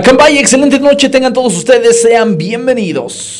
Acambay, excelente noche tengan todos ustedes, sean bienvenidos.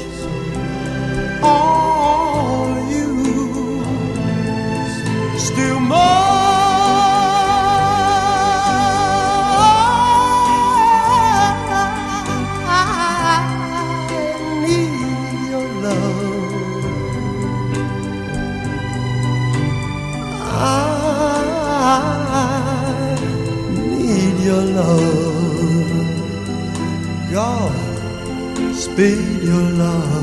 love. God, speed your love.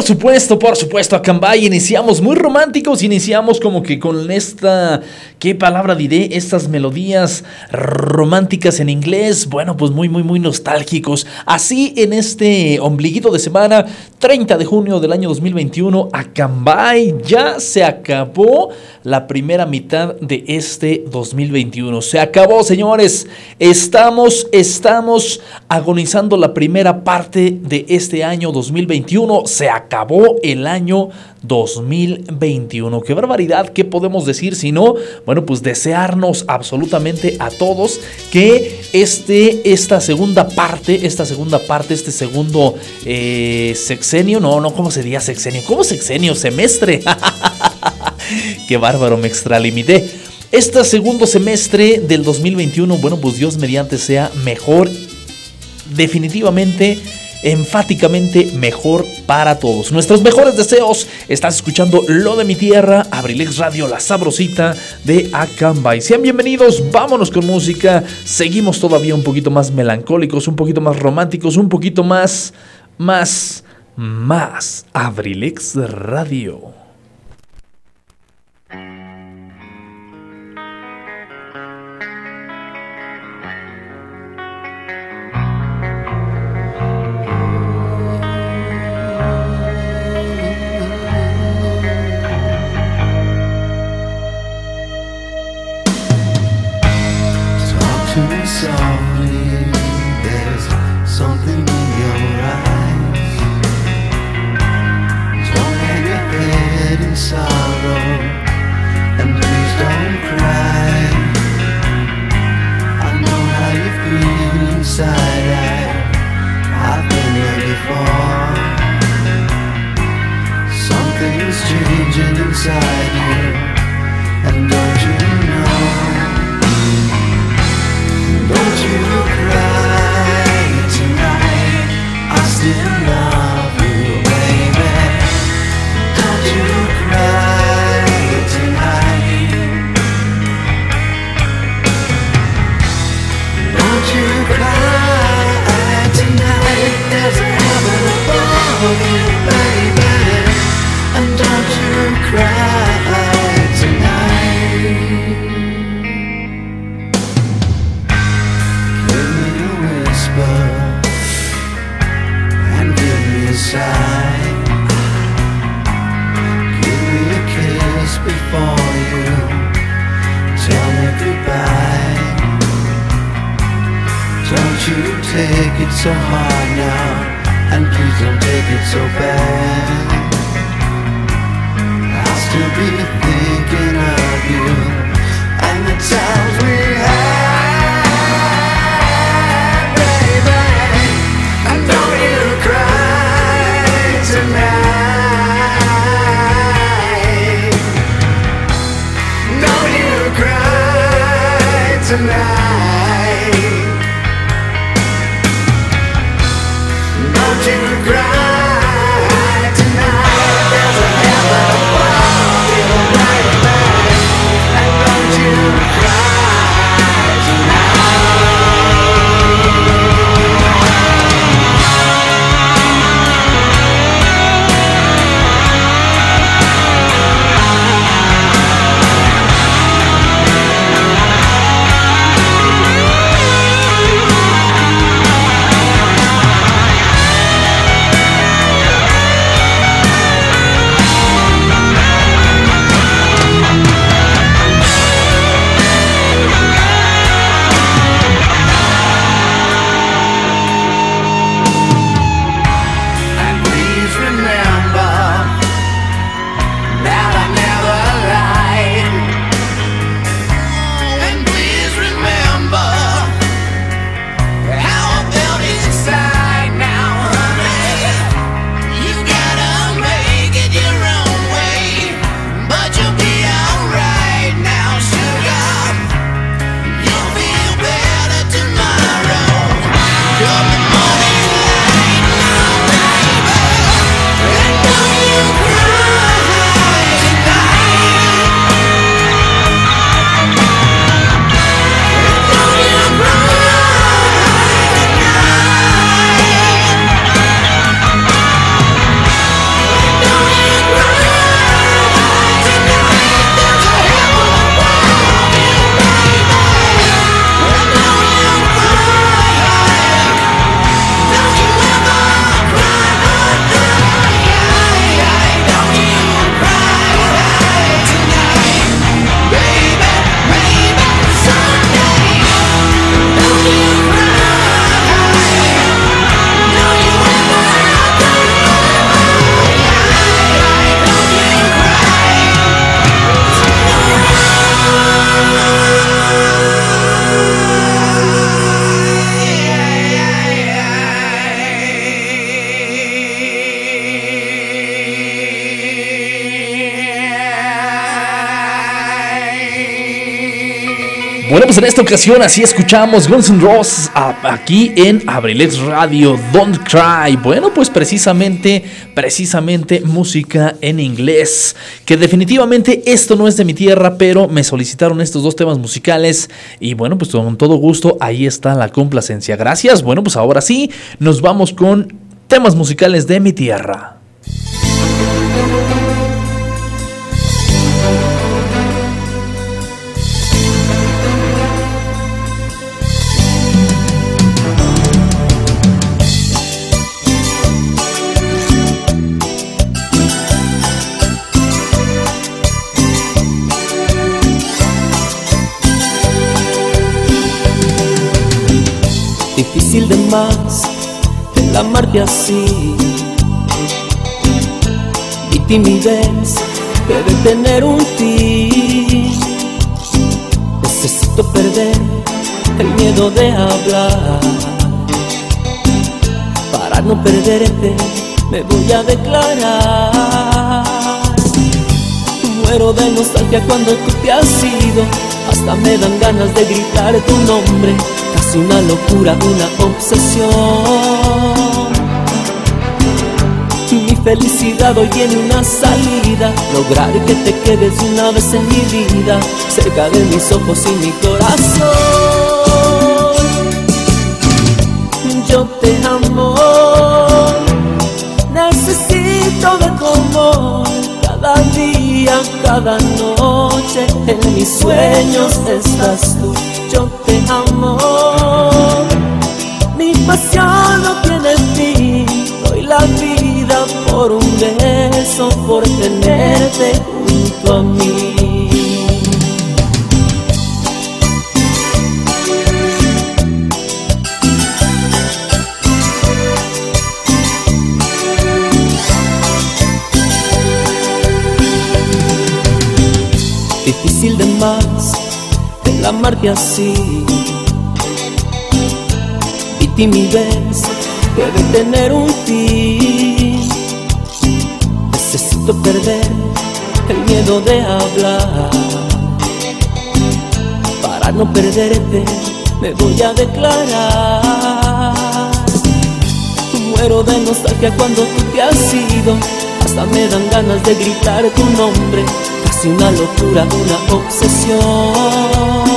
Por supuesto, por supuesto, a Cambay iniciamos muy románticos, iniciamos como que con esta, ¿qué palabra diré? Estas melodías románticas en inglés, bueno, pues muy, muy, muy nostálgicos. Así en este ombliguito de semana, 30 de junio del año 2021, a Cambay ya se acabó la primera mitad de este 2021. Se acabó, señores. Estamos, estamos agonizando la primera parte de este año 2021 se acabó el año 2021. Qué barbaridad, ¿qué podemos decir si no? Bueno, pues desearnos absolutamente a todos que este, esta segunda parte, esta segunda parte, este segundo eh, sexenio, no, no, ¿cómo sería sexenio? ¿Cómo sexenio? Semestre. Qué bárbaro, me extralimité. Este segundo semestre del 2021, bueno, pues Dios mediante sea mejor, definitivamente enfáticamente mejor para todos. Nuestros mejores deseos. Estás escuchando Lo de mi tierra, Abrilex Radio, la sabrosita de Acambay. Sean bienvenidos, vámonos con música. Seguimos todavía un poquito más melancólicos, un poquito más románticos, un poquito más, más, más. Abrilex Radio. engine inside you en esta ocasión así escuchamos Guns N' Roses aquí en Abrilex Radio, Don't Cry. Bueno, pues precisamente, precisamente música en inglés. Que definitivamente esto no es de mi tierra, pero me solicitaron estos dos temas musicales. Y bueno, pues con todo gusto, ahí está la complacencia. Gracias. Bueno, pues ahora sí, nos vamos con temas musicales de mi tierra. Difícil de más el amarte así. Mi timidez debe tener un fin. Necesito perder el miedo de hablar. Para no perderte me voy a declarar. Muero de nostalgia cuando tú te has ido. Hasta me dan ganas de gritar tu nombre. Casi una locura, una obsesión. Mi felicidad hoy tiene una salida, lograr que te quedes una vez en mi vida, cerca de mis ojos y mi corazón. Yo te amo, necesito de tu amor. Cada día, cada noche, en mis sueños estás tú yo te amo. Mi pasión no tiene fin, doy la vida por un beso, por tenerte junto a mí. Amarte así. Mi timidez debe tener un fin. Necesito perder el miedo de hablar. Para no perderte, me voy a declarar. Muero de nostalgia cuando tú te has ido. Hasta me dan ganas de gritar tu nombre casi una locura, una obsesión.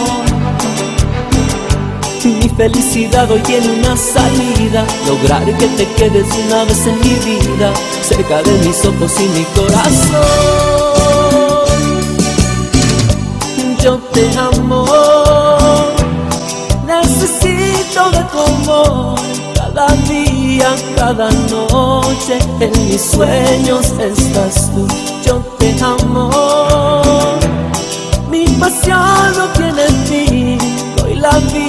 Felicidad hoy tiene una salida, lograr que te quedes una vez en mi vida, cerca de mis ojos y mi corazón. Yo te amo, necesito de tu amor cada día, cada noche, en mis sueños estás tú. Yo te amo, mi pasión no tiene fin, doy la vida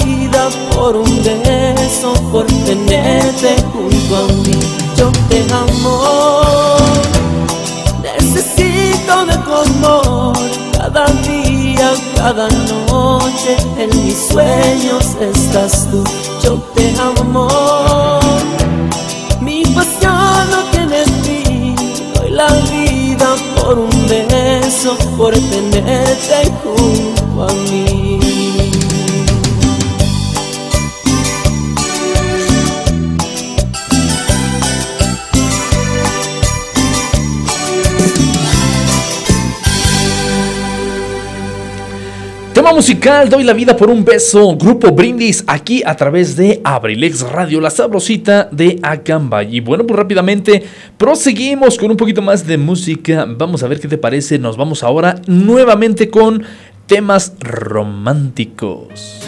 por un beso, por tenerte junto a mí. Yo te amo, necesito de tu amor cada día, cada noche, en mis sueños estás tú. Yo te amo, mi pasión no tiene fin, doy la vida por un beso, por tenerte junto musical, doy la vida por un beso. Grupo Brindis aquí a través de Abrilex Radio, la sabrosita de Acambay. Y bueno, pues rápidamente proseguimos con un poquito más de música. Vamos a ver qué te parece. Nos vamos ahora nuevamente con temas románticos.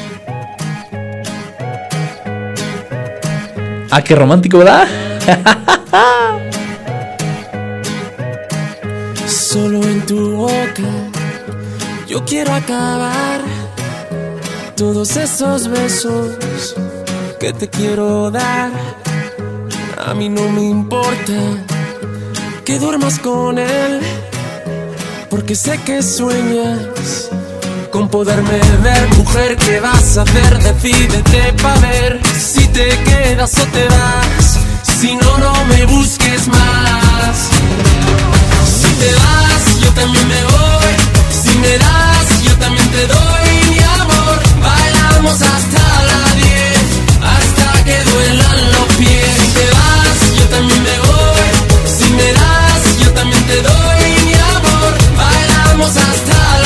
Ah, qué romántico, ¿verdad? Solo en tu boca yo quiero acabar todos esos besos que te quiero dar. A mí no me importa que duermas con él, porque sé que sueñas con poderme ver. Mujer, ¿qué vas a hacer? Decídete pa' ver si te quedas o te vas. Si no, no me busques más. Si te vas, yo también me voy me das, yo también te doy mi amor. Bailamos hasta la 10, hasta que duelan los pies. Si te vas, yo también me voy. Si me das, yo también te doy mi amor. Bailamos hasta la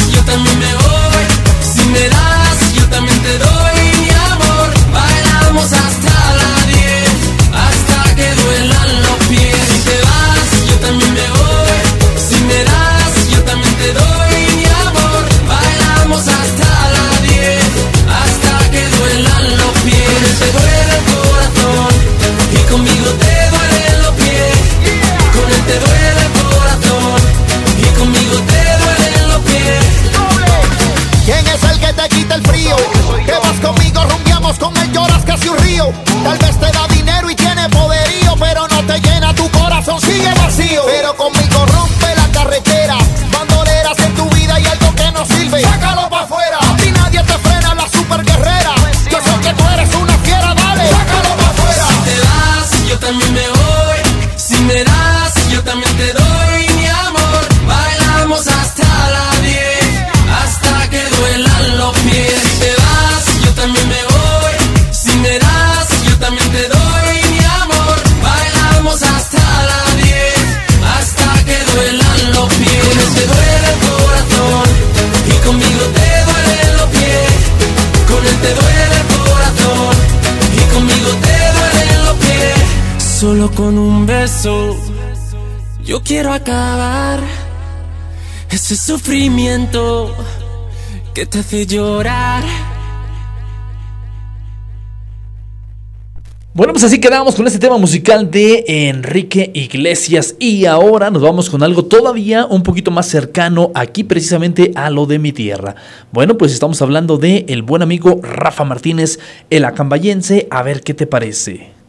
también me voy. Si me das, yo también te doy. Tal vez solo con un beso yo quiero acabar ese sufrimiento que te hace llorar. Bueno, pues así quedamos con este tema musical de Enrique Iglesias y ahora nos vamos con algo todavía un poquito más cercano aquí precisamente a lo de mi tierra. Bueno, pues estamos hablando de el buen amigo Rafa Martínez, el acambayense, a ver qué te parece.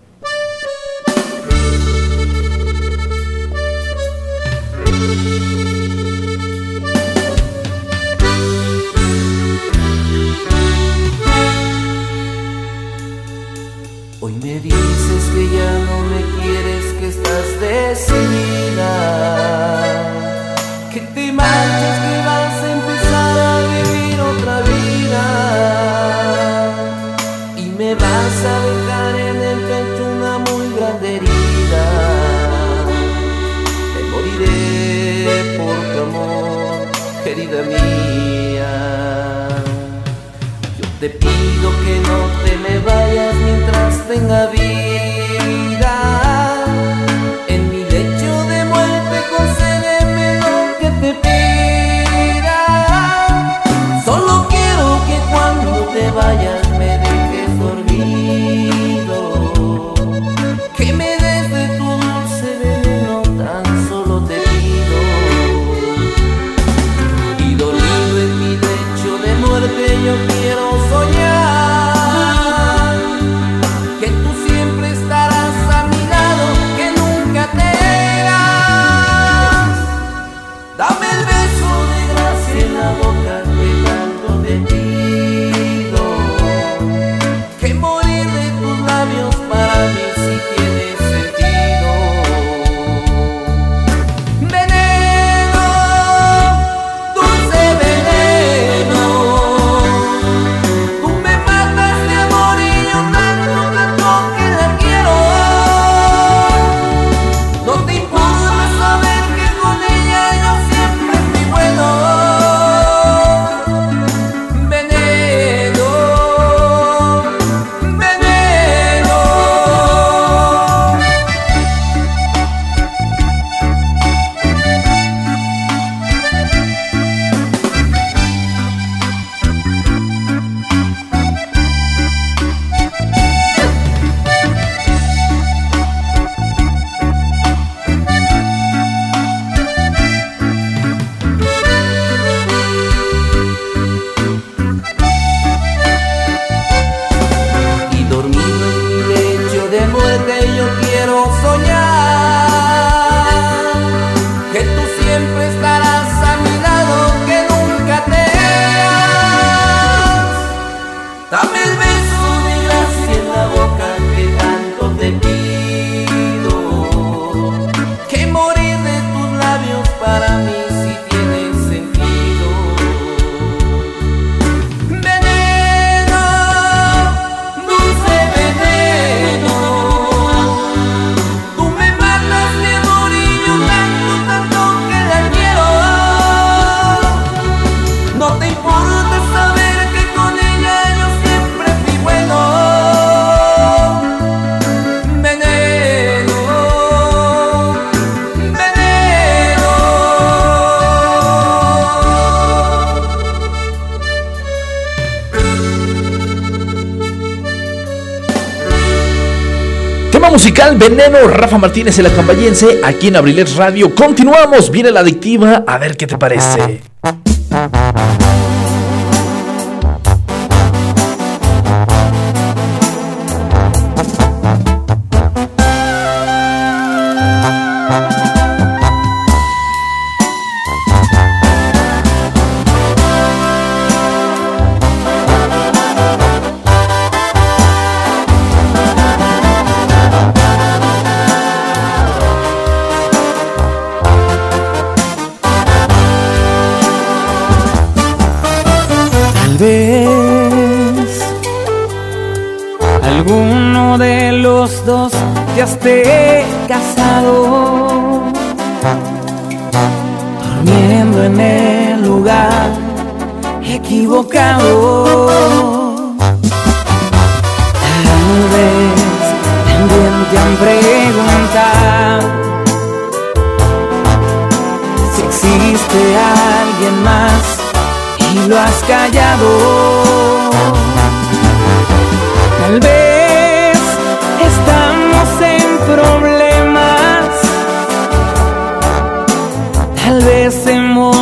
Musical Veneno, Rafa Martínez el acambayense, aquí en Abrilex Radio. Continuamos, viene la adictiva, a ver qué te parece.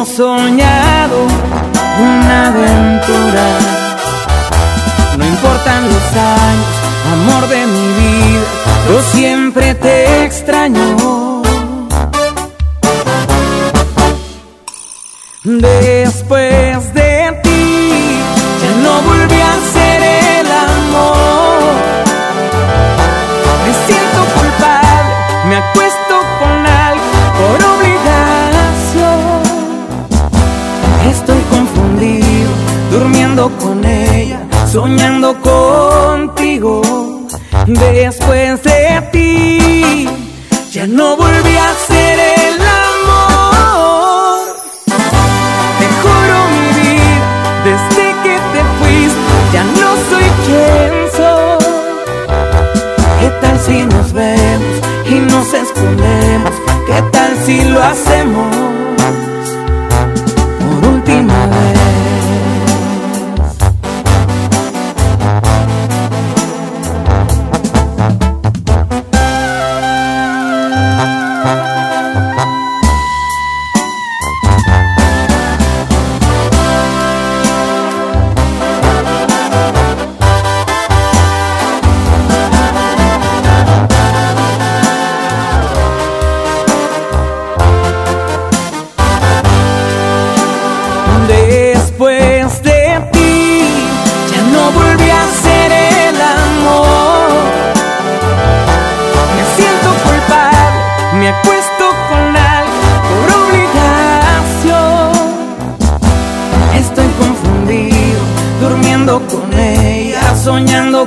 Hemos soñado una aventura. No importan los años, amor de mi vida, yo siempre te extraño. Después soñando contigo. Después de ti ya no volví a ser el amor. Te juro mi vida, desde que te fuiste, ya no soy quien soy. ¿Qué tal si nos vemos y nos escondemos? ¿Qué tal si lo hacemos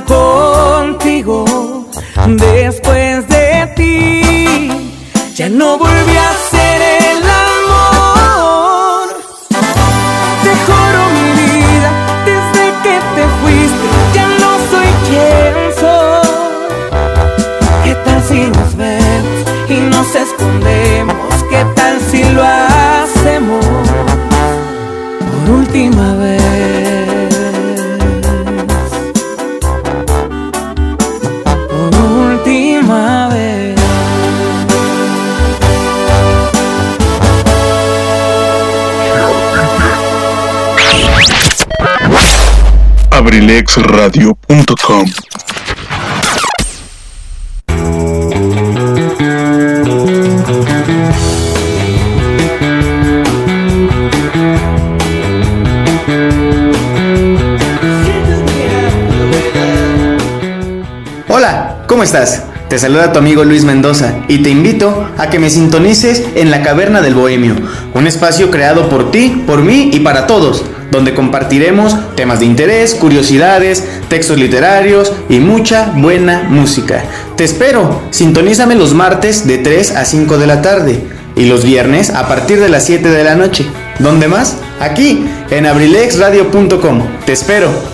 contigo. abrilexradio.com Hola, ¿cómo estás? Te saluda tu amigo Luis Mendoza y te invito a que me sintonices en La Caverna del Bohemio, un espacio creado por ti, por mí y para todos, donde compartiremos temas de interés, curiosidades, textos literarios y mucha buena música. Te espero, sintonízame los martes de 3 a 5 de la tarde y los viernes a partir de las 7 de la noche. ¿Dónde más? Aquí, en abrilexradio.com. Te espero.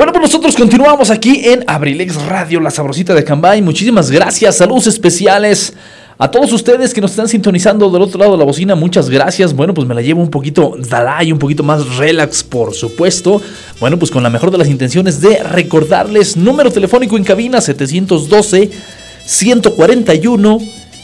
Bueno, pues nosotros continuamos aquí en Abrilex Radio, la sabrosita de Cambay. Muchísimas gracias, saludos especiales a todos ustedes que nos están sintonizando del otro lado de la bocina. Muchas gracias. Bueno, pues me la llevo un poquito Dalai, un poquito más relax, por supuesto. Bueno, pues con la mejor de las intenciones de recordarles número telefónico en cabina 712 141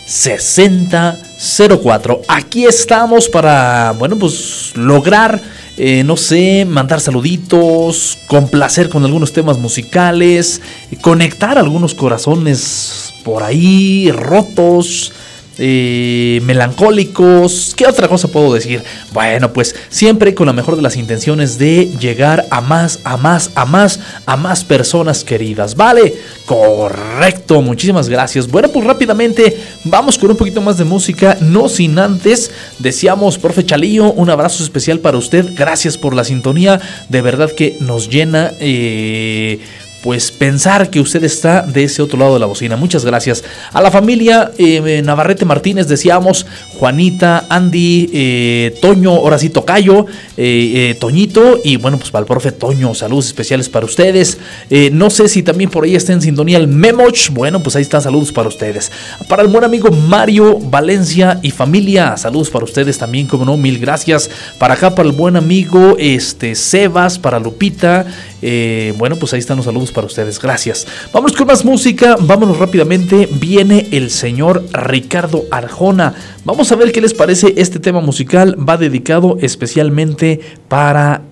6004. Aquí estamos para, bueno, pues lograr, eh, no sé, mandar saluditos, complacer con algunos temas musicales, conectar algunos corazones por ahí rotos. Eh, melancólicos, ¿qué otra cosa puedo decir? Bueno, pues siempre con la mejor de las intenciones de llegar a más, a más, a más, a más personas queridas, ¿vale? Correcto, muchísimas gracias. Bueno, pues rápidamente vamos con un poquito más de música, no sin antes deseamos, profe Chalillo, un abrazo especial para usted, gracias por la sintonía, de verdad que nos llena... eh, pues pensar que usted está de ese otro lado de la bocina. Muchas gracias. A la familia eh, Navarrete Martínez deseamos Juanita, Andy, eh, Toño, ahora sí Tocayo, eh, eh, Toñito y bueno, pues para el profe Toño, saludos especiales para ustedes. Eh, no sé si también por ahí está en sintonía el Memoch. Bueno, pues ahí están saludos para ustedes. Para el buen amigo Mario Valencia y familia, saludos para ustedes también, como no, mil gracias. Para acá, para el buen amigo este, Sebas, para Lupita. Eh, bueno, pues ahí están los saludos para ustedes. Gracias. Vamos con más música. Vámonos rápidamente. Viene el señor Ricardo Arjona. Vamos a ver qué les parece este tema musical. Va dedicado especialmente para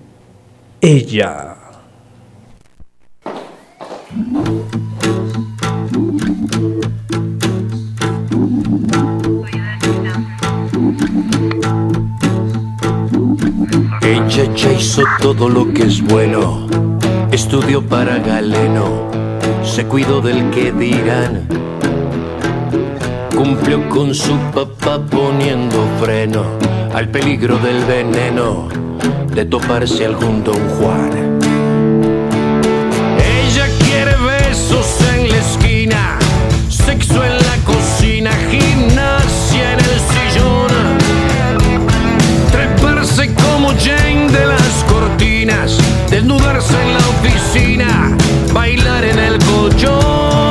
ella. Ella ya hizo todo lo que es bueno, estudió para Galeno, se cuidó del que dirán, cumplió con su papá poniendo freno al peligro del veneno de toparse algún don Juan. Ella quiere besos en la esquina, sexo en la cocina, gimnasia en el desnudarse en la oficina, bailar en el colchón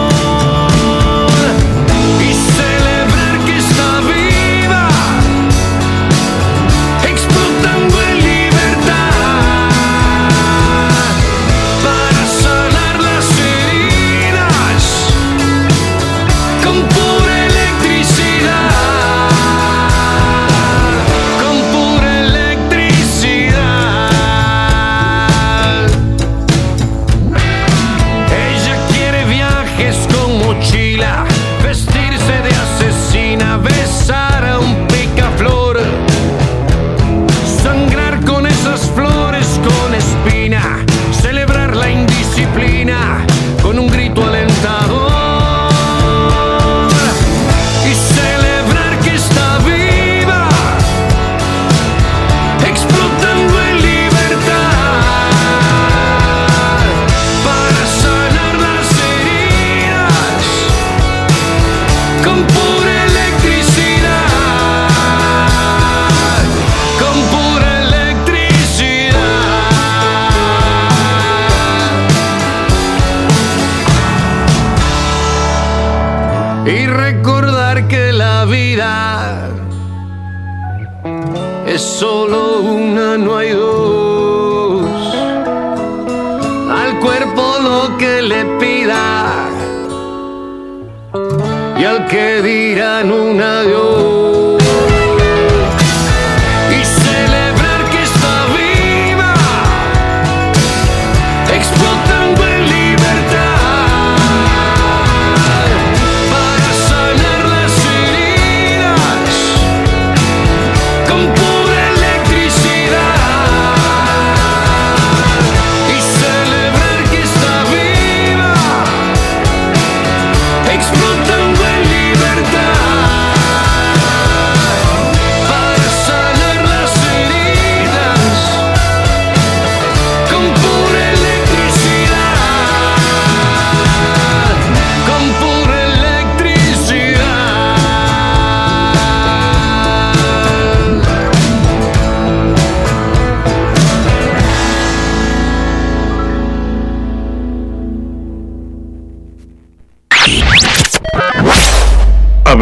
makes me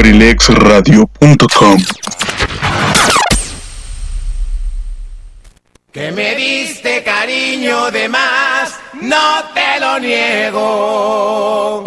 abrilexradio.com. Que me diste cariño de más, no te lo niego.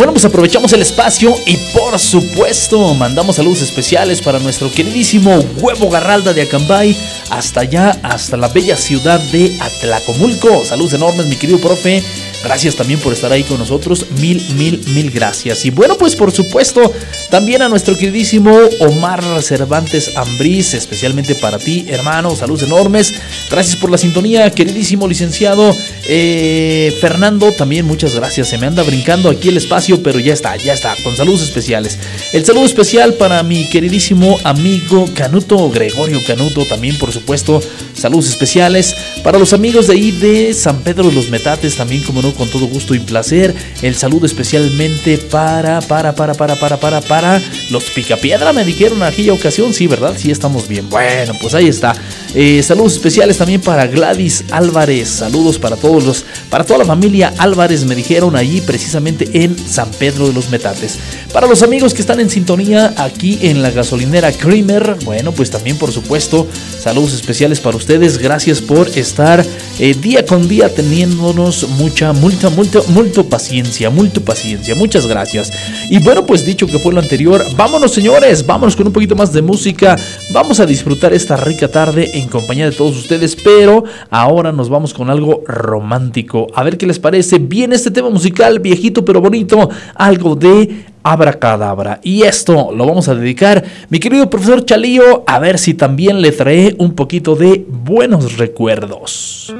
Bueno, pues aprovechamos el espacio y por supuesto mandamos saludos especiales para nuestro queridísimo Huevo Garralda de Acambay, hasta allá, hasta la bella ciudad de Atlacomulco. Saludos enormes, mi querido profe. Gracias también por estar ahí con nosotros. Mil, mil, mil gracias. Y bueno, pues por supuesto, también a nuestro queridísimo Omar Cervantes Ambriz, especialmente para ti, hermano. Saludos enormes. Gracias por la sintonía, queridísimo licenciado eh, Fernando. También muchas gracias. Se me anda brincando aquí el espacio, pero ya está, ya está, con saludos especiales. El saludo especial para mi queridísimo amigo Canuto, Gregorio Canuto, también por supuesto, saludos especiales. Para los amigos de ahí de San Pedro los Metates, también como no, con todo gusto y placer. El saludo especialmente para, para, para, para, para, para, para los Picapiedra, me dijeron aquella ocasión, sí, ¿verdad? Sí, estamos bien. Bueno, pues ahí está. Eh, saludos especiales también para Gladys Álvarez. Saludos para todos para toda la familia Álvarez, me dijeron allí precisamente en San Pedro de los Metates. Para los amigos que están en sintonía aquí en la gasolinera Creamer, bueno, pues también por supuesto, saludos especiales para ustedes. Gracias por estar eh, día con día teniéndonos mucha, mucha, mucha, mucha paciencia, mucha paciencia. Muchas gracias. Y bueno, pues dicho que fue lo anterior, vámonos señores, vámonos con un poquito más de música. Vamos a disfrutar esta rica tarde en compañía de todos ustedes, pero ahora nos vamos con algo romántico. A ver qué les parece. Bien este tema musical, viejito pero bonito, algo de abracadabra. Y esto lo vamos a dedicar, mi querido profesor Chalío, a ver si también le trae un poquito de buenos recuerdos.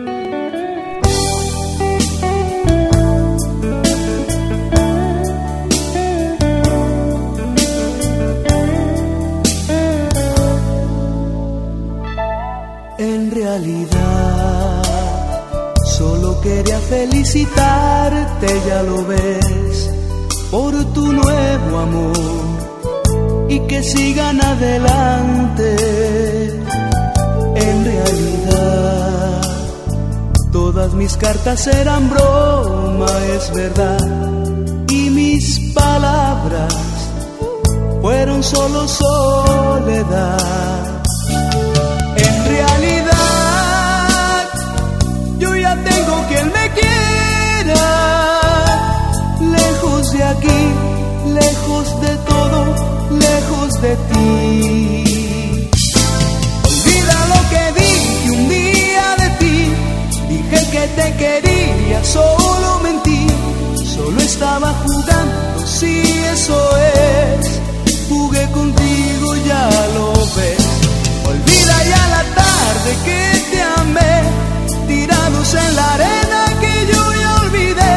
En realidad, solo quería felicitarte, ya lo ves, por tu nuevo amor y que sigan adelante. En realidad, todas mis cartas eran broma, es verdad, y mis palabras fueron solo soledad. Quería, solo mentí. Solo estaba jugando, si eso es. Jugué contigo, ya lo ves. Olvida ya la tarde que te amé, tirados en la arena que yo ya olvidé.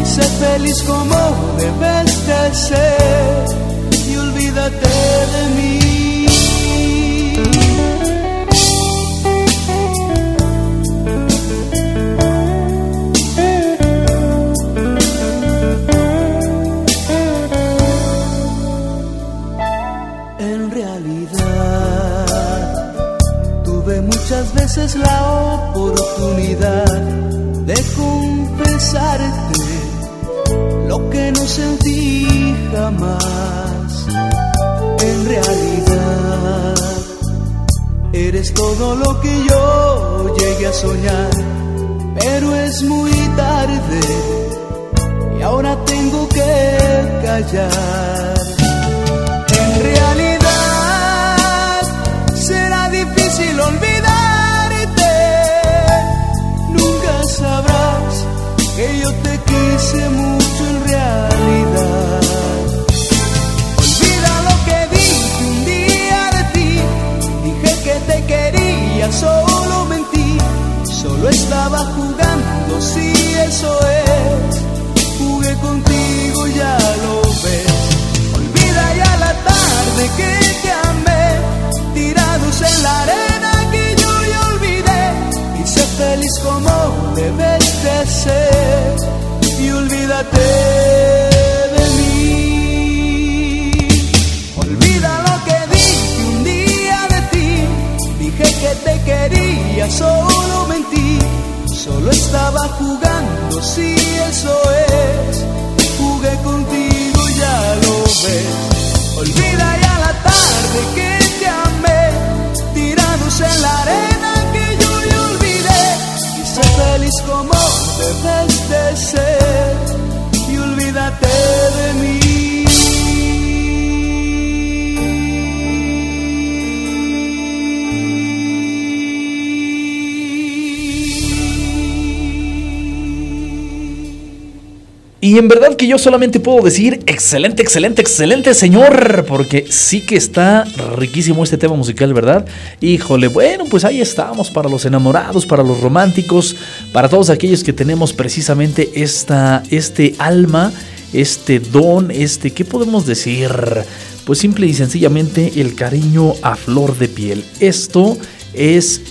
Y sé feliz como debes de ser, y olvídate Y en verdad que yo solamente puedo decir excelente, excelente, excelente señor, porque sí que está riquísimo este tema musical, ¿verdad? Híjole, bueno, pues ahí estamos para los enamorados, para los románticos, para todos aquellos que tenemos precisamente esta, este alma, este don, este, ¿qué podemos decir? Pues simple y sencillamente el cariño a flor de piel. Esto es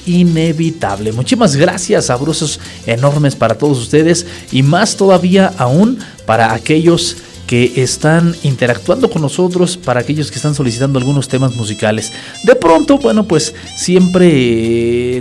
inevitable. Muchísimas gracias, sabrosos enormes para todos ustedes y más todavía aún para aquellos que están interactuando con nosotros, para aquellos que están solicitando algunos temas musicales. De pronto, bueno, pues siempre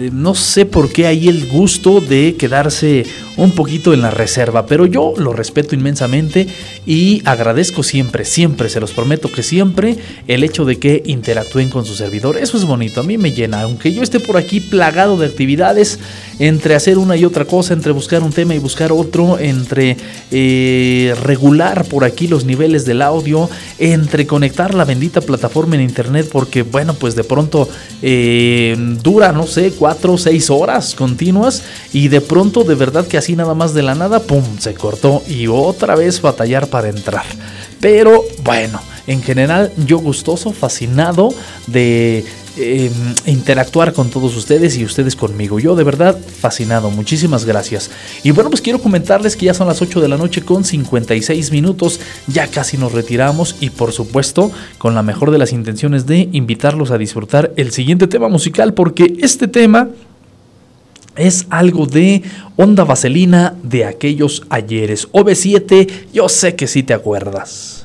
eh, no sé por qué hay el gusto de quedarse un poquito en la reserva, pero yo lo respeto inmensamente y agradezco siempre, siempre, se los prometo que siempre el hecho de que interactúen con su servidor. Eso es bonito, a mí me llena, aunque yo esté por aquí plagado de actividades, entre hacer una y otra cosa, entre buscar un tema y buscar otro, entre eh, regular por aquí los niveles del audio, entre conectar la bendita plataforma en internet, porque bueno, pues de pronto eh, dura, no sé, cuatro o seis horas continuas y de pronto de verdad que así nada más de la nada, ¡pum!, se cortó y otra vez batallar para entrar. Pero bueno, en general yo gustoso, fascinado de eh, interactuar con todos ustedes y ustedes conmigo. Yo de verdad fascinado, muchísimas gracias. Y bueno, pues quiero comentarles que ya son las 8 de la noche con 56 minutos, ya casi nos retiramos y por supuesto con la mejor de las intenciones de invitarlos a disfrutar el siguiente tema musical porque este tema es algo de onda vaselina de aquellos ayeres. OV7, yo sé que sí te acuerdas.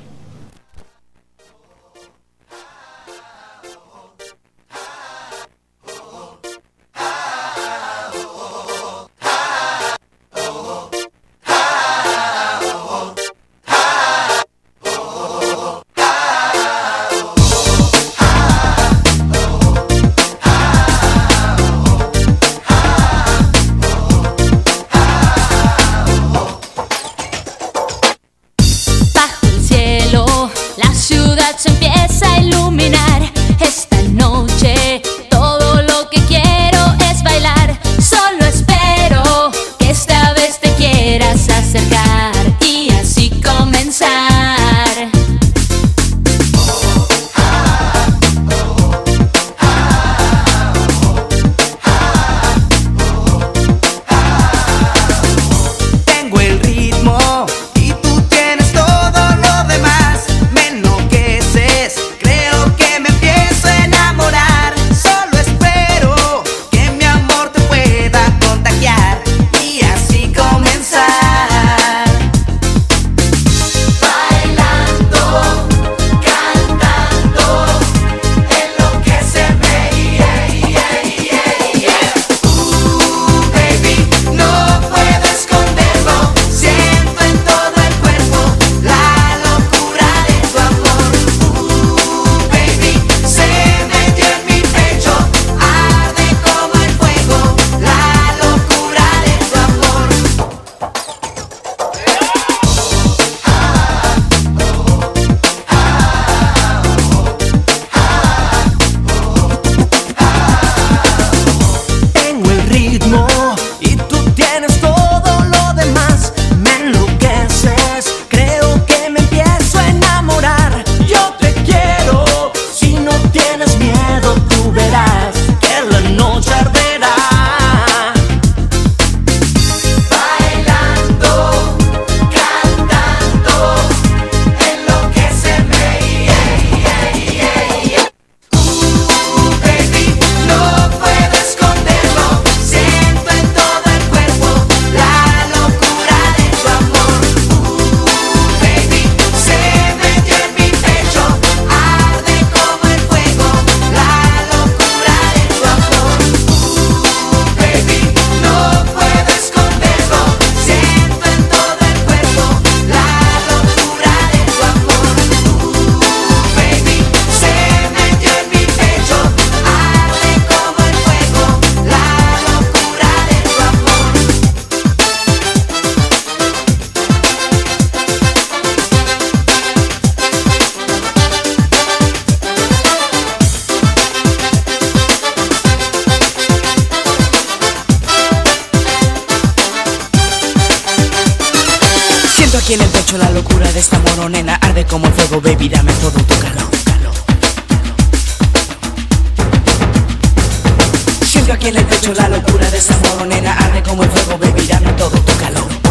Aquí en el pecho la locura de esta moronena. Arde como el fuego, baby, dame todo tu calor. Siento aquí en el pecho la locura de esta moronena. Arde como el fuego, baby, dame todo tu calor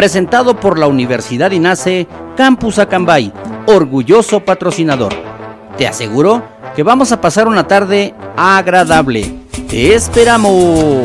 presentado por la Universidad INACE Campus Acambay, orgulloso patrocinador. Te aseguro que vamos a pasar una tarde agradable. ¡Te esperamos!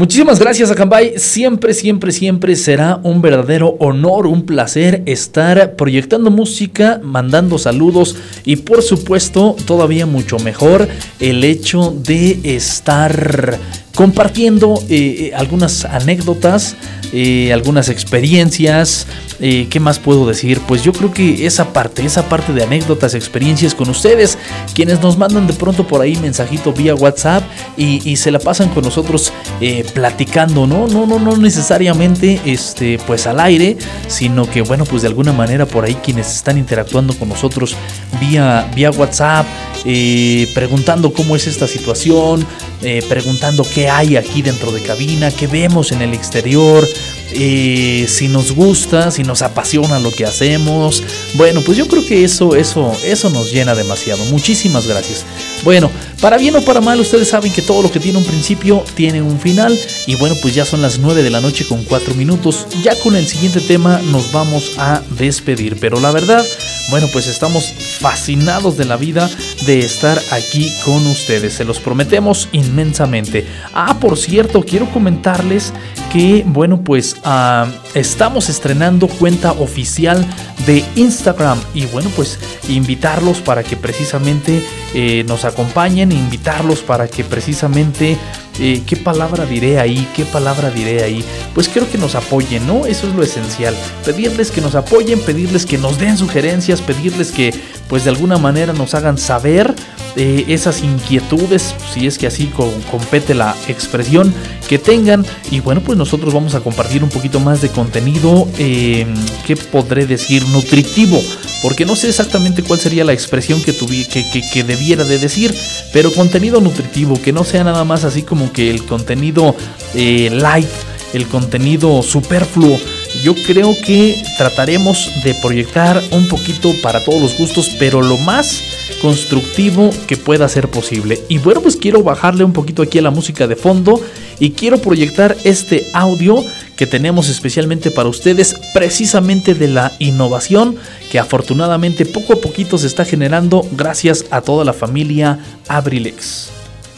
Muchísimas gracias, Acambay. Siempre, siempre, siempre será un verdadero honor, un placer estar proyectando música, mandando saludos y, por supuesto, todavía mucho mejor el hecho de estar compartiendo eh, eh, algunas anécdotas, eh, algunas experiencias. ¿Qué más puedo decir? Pues yo creo que esa parte, esa parte de anécdotas, experiencias con ustedes, quienes nos mandan de pronto por ahí mensajito vía WhatsApp y, y se la pasan con nosotros platicando, ¿no? No, no, no necesariamente este, pues al aire, sino que bueno, pues de alguna manera por ahí quienes están interactuando con nosotros vía, vía WhatsApp, preguntando cómo es esta situación, eh, preguntando qué hay aquí dentro de cabina, qué vemos en el exterior, eh, si nos gusta, si nos apasiona lo que hacemos. Bueno, pues yo creo que eso, eso, eso nos llena demasiado. Muchísimas gracias. Bueno, para bien o para mal, ustedes saben que todo lo que tiene un principio tiene un final. Y bueno, pues ya son las 9 de la noche con 4 minutos. Ya con el siguiente tema nos vamos a despedir. Pero la verdad, bueno, pues estamos fascinados de la vida de estar aquí con ustedes. Se los prometemos inmensamente. Ah, por cierto, quiero comentarles que, bueno, pues ah, estamos estrenando cuenta oficial de Instagram. Y bueno, pues invitarlos para que precisamente eh, nos acompañen, invitarlos para que precisamente... eh, ¿Qué palabra diré ahí? ¿Qué palabra diré ahí? Pues creo que nos apoyen, ¿no? Eso es lo esencial. Pedirles que nos apoyen, pedirles que nos den sugerencias, pedirles que pues de alguna manera nos hagan saber eh, esas inquietudes, si es que así co- compete la expresión que tengan. Y bueno, pues nosotros vamos a compartir un poquito más de contenido, eh, ¿qué podré decir? Nutritivo. Porque no sé exactamente cuál sería la expresión que, tuvi- que, debiera de decir, pero contenido nutritivo, que no sea nada más así como que el contenido eh, light, el contenido superfluo. Yo creo que trataremos de proyectar un poquito para todos los gustos, pero lo más constructivo que pueda ser posible. Y bueno, pues quiero bajarle un poquito aquí a la música de fondo y quiero proyectar este audio que tenemos especialmente para ustedes, precisamente de la innovación que afortunadamente poco a poquito se está generando gracias a toda la familia Abrilex.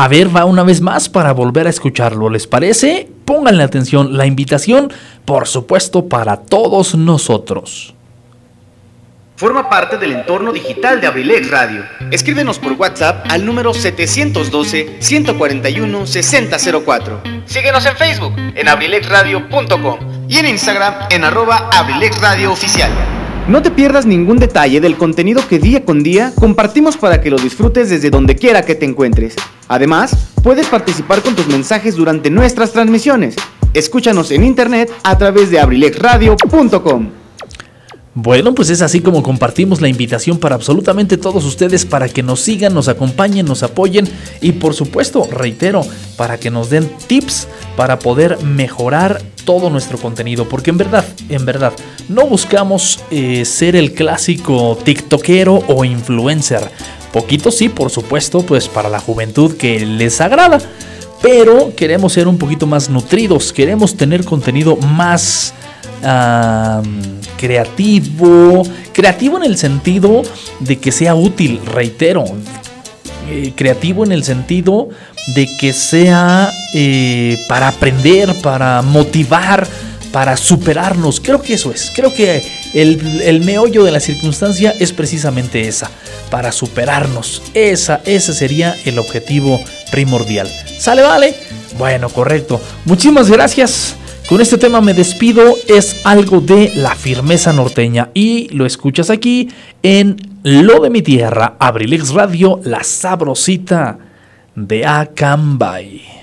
A ver, va una vez más para volver a escucharlo. ¿Les parece? Pónganle atención. La invitación, por supuesto, para todos nosotros. Forma parte del entorno digital de Abrilex Radio. Escríbenos por WhatsApp al número 712-141-6004. Síguenos en Facebook en abrilexradio.com y en Instagram en arroba abrilexradiooficial. No te pierdas ningún detalle del contenido que día con día compartimos para que lo disfrutes desde donde quiera que te encuentres. Además, puedes participar con tus mensajes durante nuestras transmisiones. Escúchanos en internet a través de abrilexradio.com. Bueno, pues es así como compartimos la invitación para absolutamente todos ustedes para que nos sigan, nos acompañen, nos apoyen y por supuesto, reitero, para que nos den tips para poder mejorar todo nuestro contenido. Porque en verdad, en verdad, no buscamos eh, ser el clásico tiktokero o influencer. Poquito sí, por supuesto, pues para la juventud que les agrada. Pero queremos ser un poquito más nutridos, queremos tener contenido más creativo, creativo en el sentido de que sea útil, reitero, eh, creativo en el sentido de que sea eh, para aprender, para motivar, para superarnos. Creo que eso es. Creo que el, el meollo de la circunstancia es precisamente esa, para superarnos. Esa, ese sería el objetivo primordial. ¿Sale, vale? Bueno, correcto. Muchísimas gracias. Con este tema me despido, es algo de la firmeza norteña y lo escuchas aquí en Lo de mi tierra, Abrilex Radio, la sabrosita de Acambay.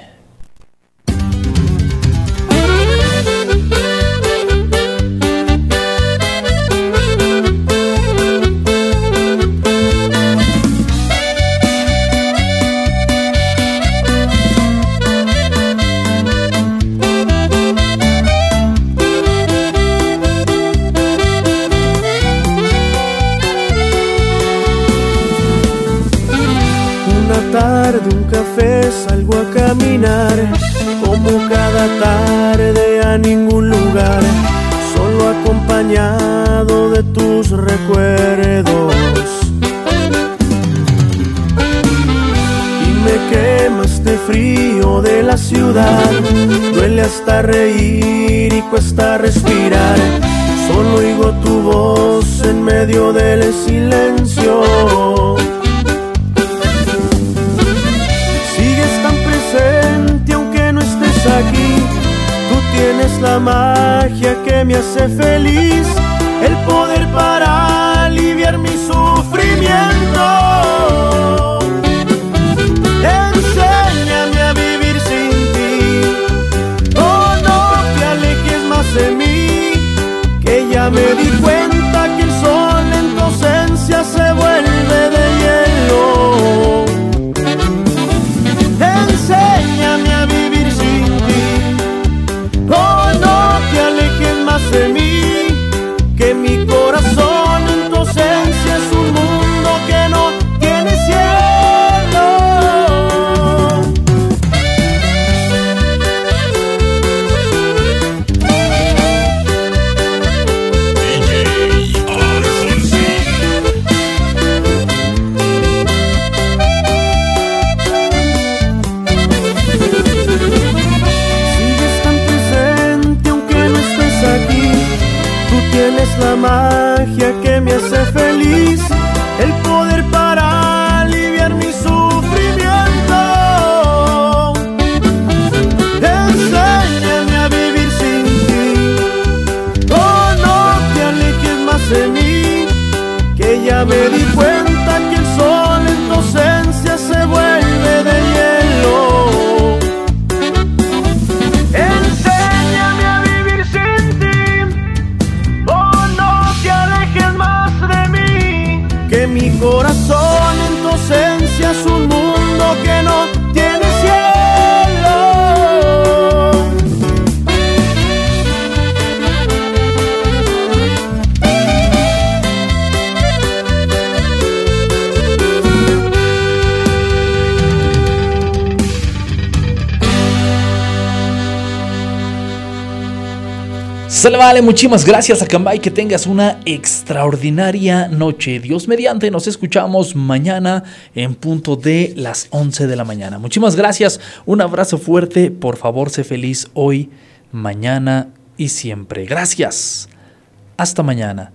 Tarde, un café, salgo a caminar, como cada tarde a ningún lugar, solo acompañado de tus recuerdos. Y me quema este frío de la ciudad, duele hasta reír y cuesta respirar, solo oigo tu voz en medio del silencio. Tú tienes la magia que me hace feliz, el poder para aliviar mi sufrimiento. Alejes Sale vale, muchísimas gracias a Cambay, que tengas una extraordinaria noche. Dios mediante, nos escuchamos mañana en punto de las 11 de la mañana. Muchísimas gracias, un abrazo fuerte, por favor, sé feliz hoy, mañana y siempre. Gracias. Hasta mañana.